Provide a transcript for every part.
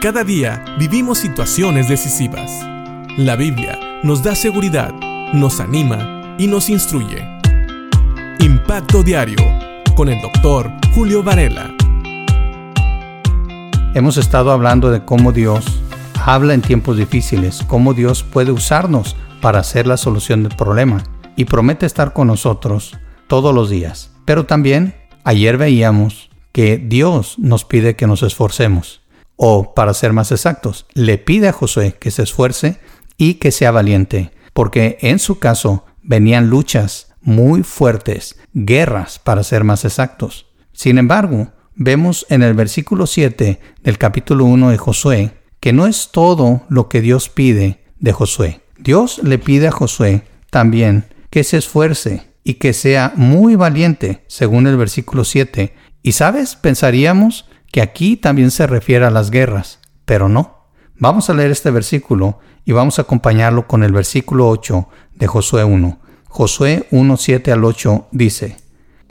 Cada día vivimos situaciones decisivas. La Biblia nos da seguridad, nos anima y nos instruye. Impacto Diario con el doctor Julio Varela. Hemos estado hablando de cómo Dios habla en tiempos difíciles, cómo Dios puede usarnos para hacer la solución del problema y promete estar con nosotros todos los días. Pero también ayer veíamos que Dios nos pide que nos esforcemos, o para ser más exactos, le pide a Josué que se esfuerce y que sea valiente, porque en su caso venían luchas muy fuertes, guerras para ser más exactos. Sin embargo, vemos en el versículo 7 del capítulo 1 de Josué que no es todo lo que Dios pide de Josué. Dios le pide a Josué también que se esfuerce y que sea muy valiente, según el versículo 7. Y sabes, pensaríamos que aquí también se refiere a las guerras, pero no. Vamos a leer este versículo y vamos a acompañarlo con el versículo 8 de Josué 1. Josué 1, 7 al 8 dice,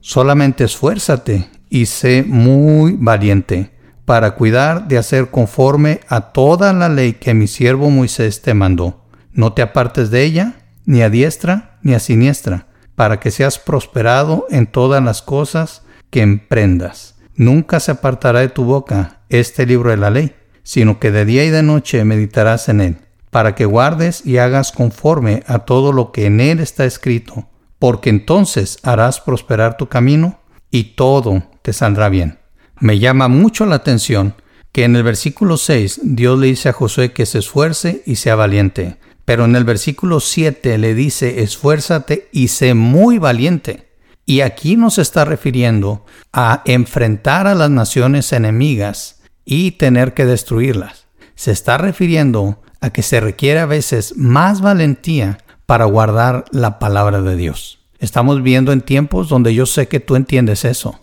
Solamente esfuérzate y sé muy valiente para cuidar de hacer conforme a toda la ley que mi siervo Moisés te mandó. No te apartes de ella, ni a diestra ni a siniestra, para que seas prosperado en todas las cosas que emprendas. Nunca se apartará de tu boca este libro de la ley, sino que de día y de noche meditarás en él, para que guardes y hagas conforme a todo lo que en él está escrito, porque entonces harás prosperar tu camino y todo te saldrá bien. Me llama mucho la atención que en el versículo 6 Dios le dice a Josué que se esfuerce y sea valiente, pero en el versículo 7 le dice esfuérzate y sé muy valiente. Y aquí nos está refiriendo a enfrentar a las naciones enemigas y tener que destruirlas. Se está refiriendo a que se requiere a veces más valentía para guardar la palabra de Dios. Estamos viendo en tiempos donde yo sé que tú entiendes eso.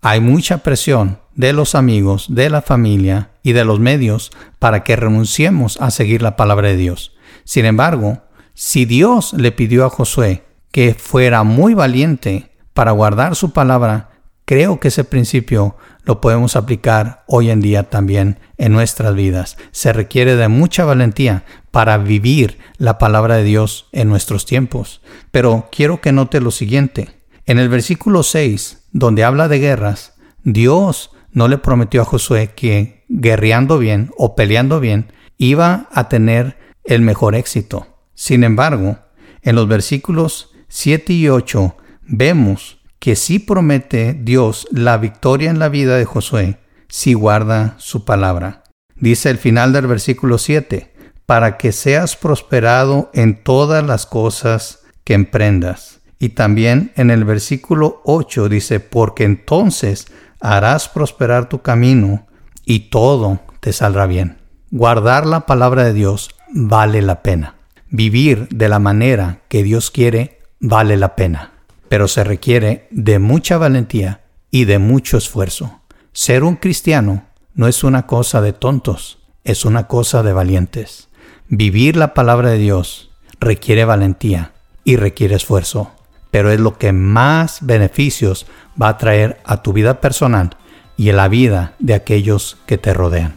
Hay mucha presión de los amigos, de la familia y de los medios para que renunciemos a seguir la palabra de Dios. Sin embargo, si Dios le pidió a Josué que fuera muy valiente para guardar su palabra, creo que ese principio lo podemos aplicar hoy en día también en nuestras vidas. Se requiere de mucha valentía para vivir la palabra de Dios en nuestros tiempos. Pero quiero que note lo siguiente. En el versículo 6, donde habla de guerras, Dios no le prometió a Josué que guerreando bien o peleando bien iba a tener el mejor éxito. Sin embargo, en los versículos 7 y 8 vemos que sí promete Dios la victoria en la vida de Josué si guarda su palabra. Dice el final del versículo 7, para que seas prosperado en todas las cosas que emprendas y también en el versículo 8 dice, porque entonces harás prosperar tu camino y todo te saldrá bien. Guardar la palabra de Dios vale la pena. Vivir de la manera que Dios quiere vale la pena. Pero se requiere de mucha valentía y de mucho esfuerzo. Ser un cristiano no es una cosa de tontos, es una cosa de valientes. Vivir la palabra de Dios requiere valentía y requiere esfuerzo pero es lo que más beneficios va a traer a tu vida personal y a la vida de aquellos que te rodean.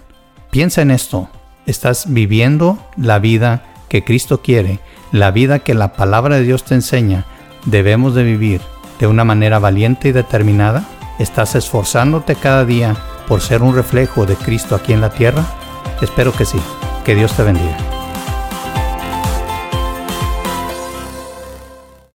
Piensa en esto, estás viviendo la vida que Cristo quiere, la vida que la palabra de Dios te enseña, debemos de vivir de una manera valiente y determinada. ¿Estás esforzándote cada día por ser un reflejo de Cristo aquí en la tierra? Espero que sí. Que Dios te bendiga.